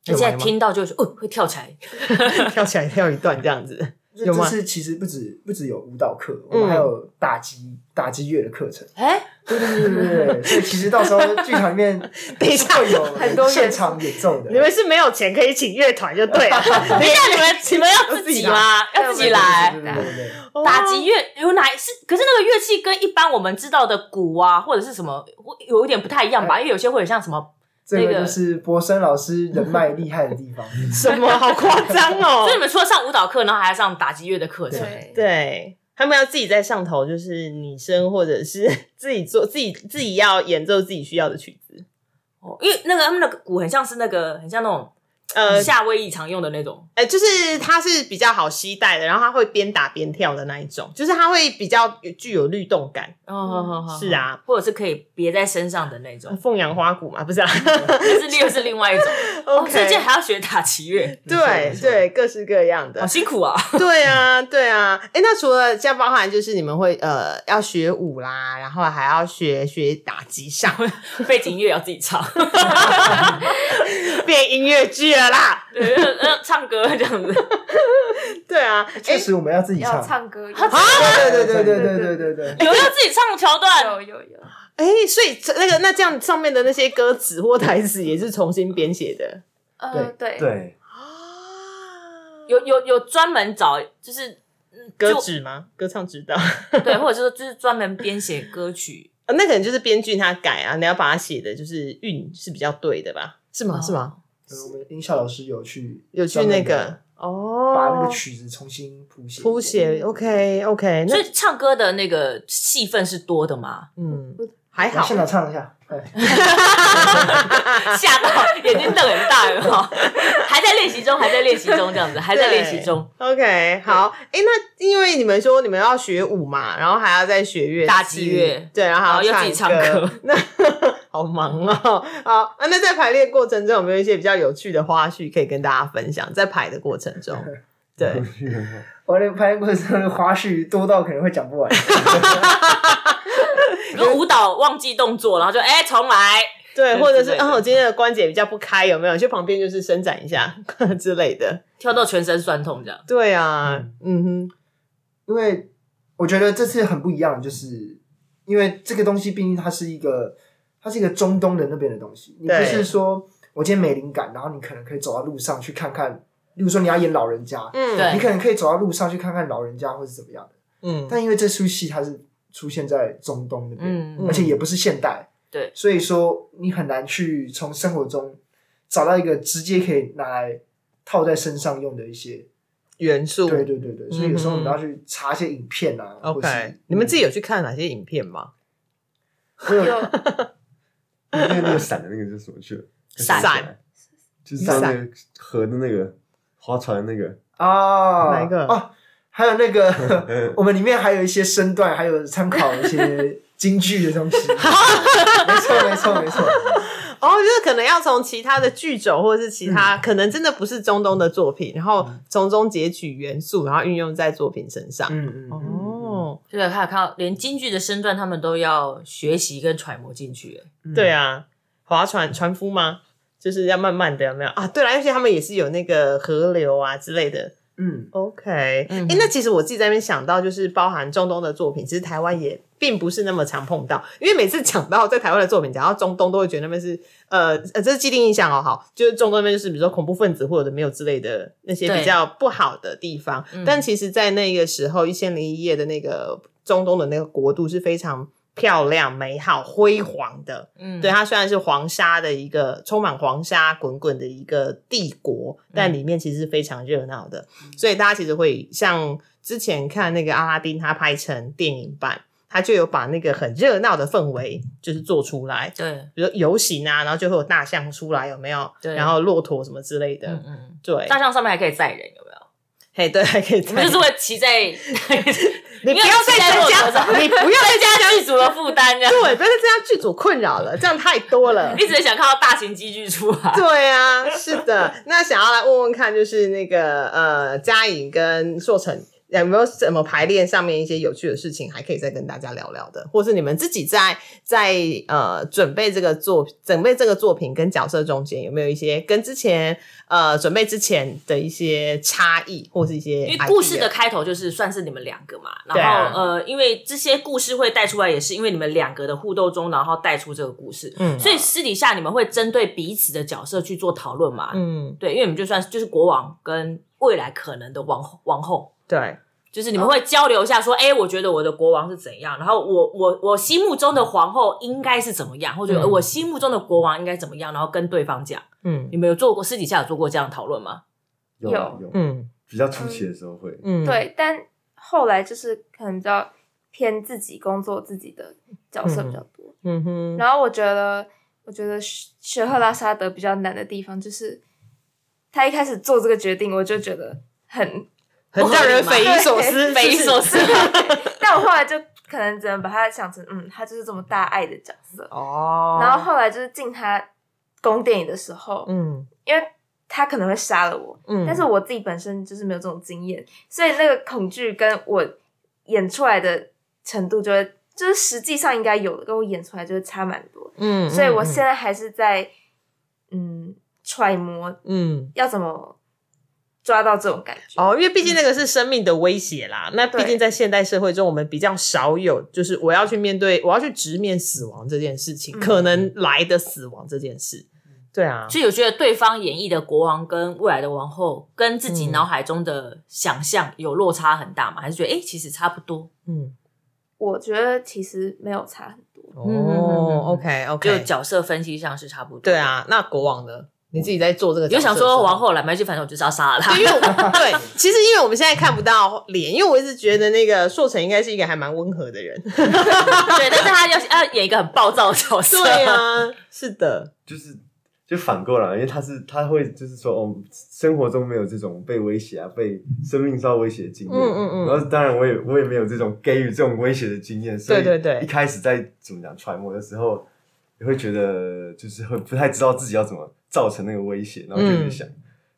现在有吗听到就是哦，会跳起来。[laughs] 跳起来跳一段这样子，这有吗这次其实不止不止有舞蹈课，我嗯们还有打击打击乐的课程。哎，对 [laughs] 对对对对对，所以其实到时候剧场里面 [laughs] 等一下会有 [laughs] 很多现场演奏的。你们是没有钱可以请乐团就对了。等一下，你们你们要自己吗？要自己来对。对对对对，打击乐有哪是？可是那个乐器跟一般我们知道的鼓啊，或者是什么，会有一点不太一样吧？因为有些会有像什么，这那个个就是博生老师人脉厉害的地方。什么好夸张哦所以！你们除了上舞蹈课，然后还要上打击乐的课程。对对他们要自己在上头，就是拟声或者是 [laughs] 自己做自己自己要演奏自己需要的曲子。哦，因为那个他们的鼓很像是那个很像那种呃，夏威夷常用的那种。呃，就是它是比较好携带的，然后它会边打边跳的那一种，就是它会比较具有律动感。哦，是啊，或者是可以别在身上的那种，凤阳花鼓嘛，不是啊但是又是另外一种。[laughs] 哦，？OK，所以这还要学打击乐，对对，各式各样的好。辛苦啊！对啊，对啊。哎，那除了这样，包含就是你们会呃要学舞啦，然后还要学学打击上，[laughs] 背景音乐要自己唱，[laughs] 变音乐剧了啦。对，要唱歌这样子。[laughs] 对啊，确实我们要自己唱。唱歌，啊对对对对对对对对。有要自己唱的桥段，有有有，哎，所以这那个那这样上面的那些歌词或台词也是重新编写的呃对对，啊有有有专门找，就是嗯歌就指吗？歌唱指导。[laughs] 对，或者是就是专门编写歌曲。呃那可能就是编剧他改啊，你要把它写的就是韵是比较对的吧？是吗？哦是吗？呃我们音效老师有去有去那个哦，把那个曲子重新谱写。谱写，OK OK，那所以唱歌的那个戏份是多的吗？嗯还好现，场唱一下。哎 [laughs] 吓到眼睛瞪很大，有没有？还在练习中，还在练习中，这样子，还在练习中。OK，好，哎、那因为你们说你们要学舞嘛，然后还要再学乐器打击乐对，然后还然后又自己唱歌 [laughs] 那好忙哦。好，啊那在排练过程中有没有一些比较有趣的花絮可以跟大家分享？在排的过程中，[laughs] 对，[laughs] 我的排练过程中的花絮多到可能会讲不完。比 [laughs] 如舞蹈忘记动作，然后就哎重来，对，或者是之类的啊，我今天的关节比较不开，有没有？去旁边就是伸展一下之类的。跳到全身酸痛这样。对啊，嗯哼，因为我觉得这次很不一样，就是因为这个东西毕竟它是一个，它是一个中东的那边的东西。你不是说我今天没灵感，然后你可能可以走到路上去看看，例如说你要演老人家，嗯，对你可能可以走到路上去看看老人家或是怎么样的。嗯，但因为这出戏它是出现在中东那边，嗯而且也不是现代，对所以说你很难去从生活中找到一个直接可以拿来套在身上用的一些。元素。对对对对，所以有时候你要去查一些影片啊。或是 OK，你们自己有去看哪些影片吗？我有有 [laughs] 那个那个伞的那个是什么去了？伞伞就是在那个河的那个划船的那个，哦，哪一个哦，还有那个，[laughs] 我们里面还有一些身段，还有参考一些京剧的东西。[laughs] 没错，没错，没错。[laughs] 哦，就是可能要从其他的剧种或者是其他、可能真的不是中东的作品，然后从中截取元素，然后运用在作品身上。嗯嗯嗯哦，对，还有看到连京剧的身段，他们都要学习跟揣摩进去。对啊，划船船夫吗？就是要慢慢的，有没有啊？对了，而且他们也是有那个河流啊之类的。嗯，OK，哎、嗯那其实我自己在那边想到，就是包含中东的作品，其实台湾也并不是那么常碰到，因为每次讲到在台湾的作品，讲到中东，都会觉得那边是呃呃，这是既定印象哦，好，就是中东那边就是比如说恐怖分子或者没有之类的那些比较不好的地方，嗯。但其实，在那个时候，一千零一夜的那个中东的那个国度是非常漂亮、美好、辉煌的，嗯。对，它虽然是黄沙的一个充满黄沙滚滚的一个帝国，但里面其实是非常热闹的，所以大家其实会像之前看那个阿拉丁，它拍成电影版，他就有把那个很热闹的氛围就是做出来。对，比如游行啊，然后就会有大象出来，有没有？对。然后骆驼什么之类的，嗯嗯，对，大象上面还可以载人，有有？嘿，对，还可以。我们就是会骑在，[laughs] 你你不要再增加，[laughs] 你不要再增加剧组的负担，这样。对，不要再增加剧组困扰了，这样太多了。你只是想看到大型机具出来。对啊，是的。那想要来问问看，就是那个呃，嘉颖跟硕成有没有什么排练上面一些有趣的事情，还可以再跟大家聊聊的，或是你们自己在在呃准备这个作准备这个作品跟角色中间有没有一些跟之前呃准备之前的一些差异，或是一些因为故事的开头就是算是你们两个嘛，然后、呃，因为这些故事会带出来，也是因为你们两个的互动中，然后带出这个故事，嗯所以私底下你们会针对彼此的角色去做讨论嘛，嗯。对，因为你们就算就是国王跟未来可能的王后王后，对。就是你们会交流一下，说，哎、我觉得我的国王是怎样，然后我我我心目中的皇后应该是怎么样，或者我心目中的国王应该怎么样，然后跟对方讲。嗯。你们有做过私底下有做过这样的讨论吗？有有。有，嗯。比较初期的时候会，嗯，对，但后来就是可能比较偏自己工作自己的角色比较多。嗯哼。然后我觉得，我觉得雪雪赫拉沙德比较难的地方就是，他一开始做这个决定，我就觉得很很让人匪夷所思，匪夷所思。但我后来就可能只能把他想成，嗯，他就是这么大爱的角色。哦，然后后来就是进他宫殿里的时候，嗯因为他可能会杀了我，嗯，但是我自己本身就是没有这种经验，所以那个恐惧跟我演出来的程度就会，就是实际上应该有的，跟我演出来就会差蛮多。嗯，所以我嗯现在还是在嗯揣摩嗯。要怎么抓到这种感觉。哦，因为毕竟那个是生命的威胁啦。那毕竟在现代社会中，我们比较少有，就是我要去面对，我要去直面死亡这件事情，嗯可能来的死亡这件事。对啊，所以我觉得对方演绎的国王跟未来的王后，跟自己嗯脑海中的想象有落差很大嘛？还是觉得哎、诶其实差不多？嗯，我觉得其实没有差很多。哦，OK OK，就角色分析上是差不多。对，啊。那国王呢？你自己在做这个你就想说王后来买去，反正我就是要杀了他。对，因为我 [laughs] 对，其实因为我们现在看不到脸，因为我一直觉得那个硕成应该是一个还蛮温和的人。[laughs] 对，但是他要要演一个很暴躁的角色。对啊，是的，就是就反过来，因为他是他会就是说，哦，生活中没有这种被威胁啊、被生命受到威胁的经验。嗯嗯嗯然后当然我也我也没有这种给予这种威胁的经验，所以对对对一开始在怎么讲揣摩的时候，也会觉得就是会不太知道自己要怎么造成那个威胁，然后就一直想，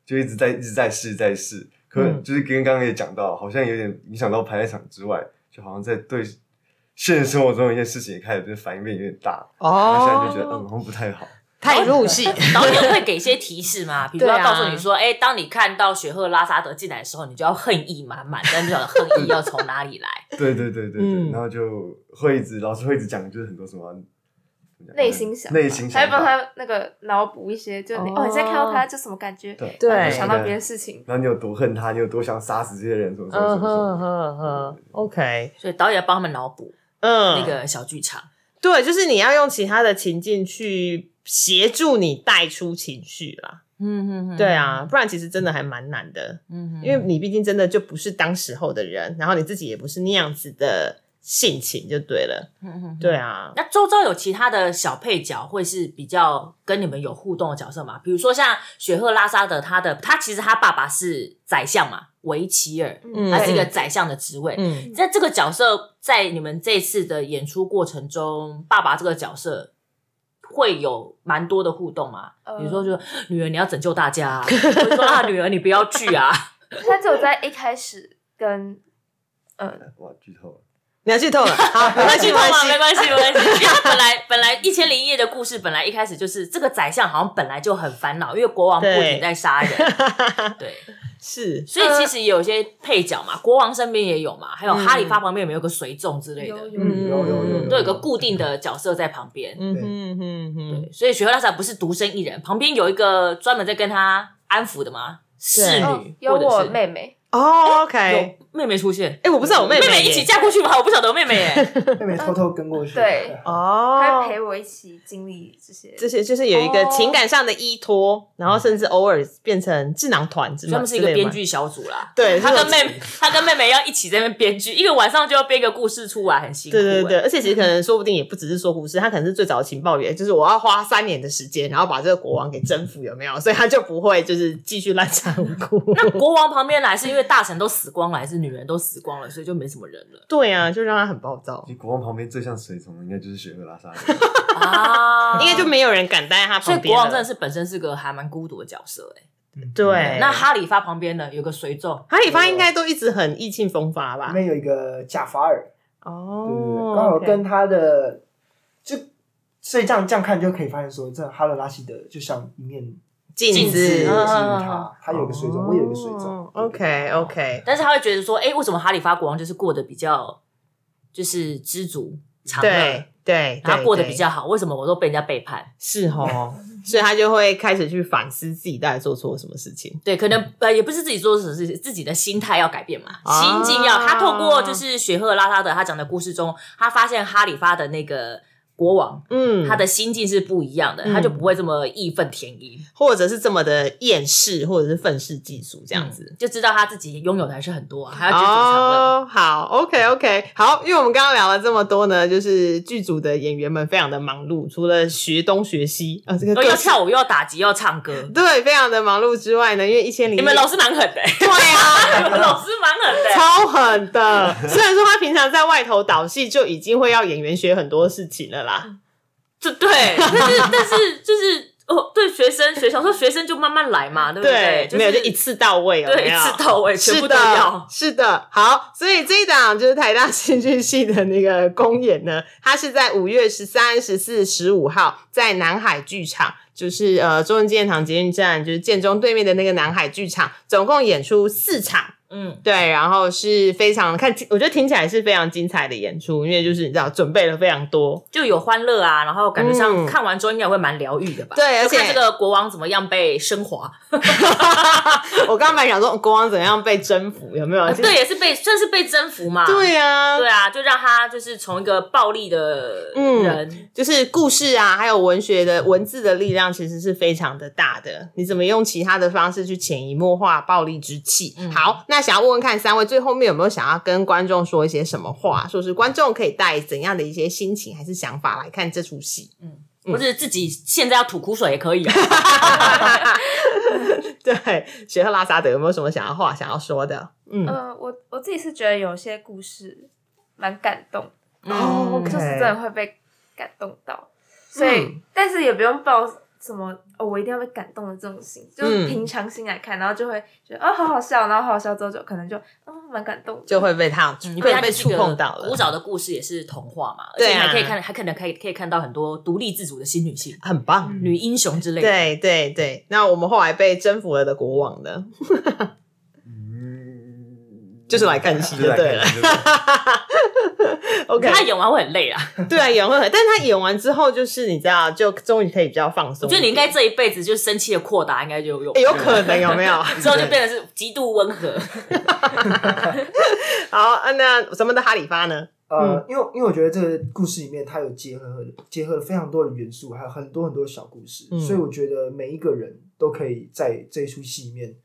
就一直在一直在试在试。可能就是跟刚刚也讲到，好像有点影响到排练场之外，就好像在对现实生活中的一件事情也开始就是反应变有点大，哦然后现在就觉得嗯好像不太好。太入戏。[laughs] 导演会给一些提示嘛？比如要告诉你说，哎、当你看到雪鹤拉萨德进来的时候，你就要恨意满满，但不晓得恨意要从哪里来。对对对对对，嗯然后就会一直老师会一直讲，就是很多什么内心想法。内心想还会帮，他那个脑补一些，就你哦哦，你现在看到他就什么感觉，对。对。想到别的事情。然后你有多恨他，你有多想杀死这些人，什么什么什嗯哼么什么。哼哼，OK，所以导演要帮他们脑补嗯，那个小剧场。对，就是你要用其他的情境去协助你带出情绪啦。嗯嗯对，啊，不然其实真的还蛮难的，嗯。因为你毕竟真的就不是当时候的人，然后你自己也不是那样子的性情，就对了。嗯对啊，那周遭有其他的小配角会是比较跟你们有互动的角色吗？比如说像雪鹤拉沙德，他的他其实他爸爸是宰相嘛，维齐尔，嗯他是一个宰相的职位。嗯，那这个角色在你们这次的演出过程中，爸爸这个角色会有蛮多的互动吗？呃比如说，就女儿你要拯救大家、[laughs] 啊，或者说啊女儿你不要去啊，他只有在一开始跟嗯哇，剧透了！你要剧透了，好，没关系，没关系，没关系，没关系。因为他本来本来一千零一夜的故事，本来一开始就是这个宰相好像本来就很烦恼，因为国王不停在杀人，[laughs] 对，是，所以其实有些配角嘛，国王身边也有嘛，还有嗯。哈里发旁边有没有个随从之类的，有有嗯，有有有有，都有个固定的角色在旁边。嗯嗯嗯嗯，对，所以雪鹤拉萨不是独身一人，旁边有一个专门在跟他安抚的吗？侍哦女，我妹妹，哦，OK，有妹妹出现。哎，我不知道我妹妹妹一起嫁过去吗？我不晓得我妹妹耶。[laughs] 妹妹偷偷跟过去。对哦，她陪我一起经历这些。这些就是有一个情感上的依托，然后甚至偶尔变成智囊团之类，他们是一个编剧小组啦。对他跟妹妹，他跟妹妹要一起在那边编剧，一个晚上就要编一个故事出来，很辛苦。对对对，哎，而且其实可能说不定也不只是说故事，他可能是最早的情报员，就是我要花三年的时间，然后把这个国王给征服，有没有？所以他就不会就是继续滥杀无辜。那国王旁边来是因为大臣都死光了，还是女人都死光了，所以就没什么人了对啊，就让他很暴躁其，实国王旁边最像随从，应该就是雪鹤拉萨德。[laughs] 啊 [laughs] 应该就没有人敢待在他所以旁边了。国王真的是本身是个还蛮孤独的角色哎。对。那哈里发旁边呢有个随从，哈里发应该都一直很意气风发吧里？面有一个贾法尔，对对对，哦，刚好 OK 跟他的就，所以这样这样看就可以发现说，这哈勒拉希德就像一面镜镜子他，他有一个水肿，我有一个水种。哦 OK OK，但是他会觉得说，哎，为什么哈利发国王就是过得比较就是知足常乐，对对，然后过得比较好，为什么我都被人家背叛？是哦，所以他就会开始去反思自己到底做错了什么事情。对，可能呃也不是自己做什么事情，自己的心态要改变嘛，啊心境要。他透过就是雪鹤拉拉的他讲的故事中，他发现哈里发的那个国王，嗯，他的心境是不一样的，嗯他就不会这么义愤填膺，或者是这么的厌世，或者是愤世嫉俗这样子。就知道他自己拥有的还是很多啊，还要知足常乐。哦，好，OK OK，好，因为我们刚刚聊了这么多呢，就是剧组的演员们非常的忙碌，除了学东学西啊，这个都各式要跳舞，又要打击，又要唱歌。对，非常的忙碌之外呢，因为一千零你们老师蛮狠的、欸，对啊，[laughs] 你们老师蛮狠的、欸。超狠的。虽然说他平常在外头导戏就已经会要演员学很多事情了啦，就对，但是但是 [laughs] 就是哦，对学生学小时候学生就慢慢来嘛，对不对？没有就一次到位有有，对一次到位全部是的都要是的，好，所以这一档就是台大戏剧系的那个公演呢，它是在五月十三、十四、十五号在南海剧场。就是呃，中正纪念堂捷运站，就是建中对面的那个南海剧场，总共演出四场。嗯，对，然后是非常看，我觉得听起来是非常精彩的演出，因为就是你知道准备了非常多，就有欢乐啊，然后感觉上嗯看完之后应该会蛮疗愈的吧？对而且看这个国王怎么样被升华，[laughs] 我刚刚本来想说国王怎样被征服，有没有？对，也是被算是被征服嘛。对啊，对啊，就让他就是从一个暴力的嗯人，就是故事啊，还有文学的文字的力量，其实是非常的大的。你怎么用其他的方式去潜移默化暴力之气？嗯好，那想要问问看三位最后面有没有想要跟观众说一些什么话？说是观众可以带怎样的一些心情还是想法来看这出戏？嗯或者自己现在要吐苦水也可以啊。[laughs] 对，学赫拉萨德有没有什么想要话想要说的？嗯，呃，我我自己是觉得有些故事蛮感动，哦就是真的会被感动到，所以、嗯但是也不用抱什么哦，我一定要被感动的这种心，就是嗯。平常心来看，然后就会觉得哦，好好笑，然后好好笑之后就可能就哦蛮感动的，就会被他你被被触碰到了。古，早的故事也是童话嘛，而且还可以看，还可能可以可以看到很多独立自主的新女性、很棒。女英雄之类的。对对对，那我们后来被征服了的国王呢，嗯，就是来 [laughs] 看戏就来对了 OK，他演完会很累啊，对啊，演会很，但是他演完之后，就是你知道，就终于可以比较放松一点。我觉得你应该这一辈子就是生气的扩大，应该就有欸有可能有没有？之后就变得是极度温和。好，啊那什么的哈里发呢？呃，因为因为我觉得这个故事里面它有结合结合了非常多的元素，还有很多很多小故事，嗯所以我觉得每一个人都可以在这一出戏里面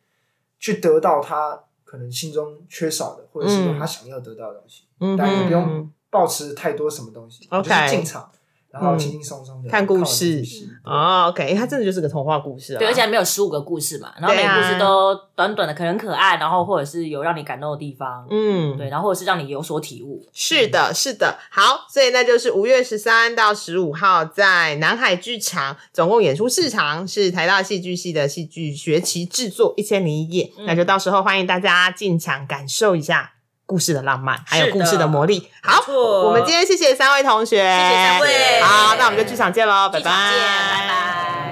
去得到他可能心中缺少的，或者是说他想要得到的东西，嗯但也不用抱持太多什么东西就是进场，然后轻轻松松的看故事事。哦，OK，它真的就是个童话故事啊。对，而且还没有十五个故事嘛，然后每个故事都短短的，可能很可爱，然后或者是有让你感动的地方，嗯，对，然后或者是让你有所体悟。是的，是的。好，所以那就是五月十三到十五号在南海剧场，总共演出四场，是台大戏剧系的戏剧学期制作《一千零一夜》嗯那就到时候欢迎大家进场感受一下故事的浪漫，还有故事的魔力。好我们今天谢谢三位同学，谢谢三位。好，那我们就剧场见喽，拜拜。拜拜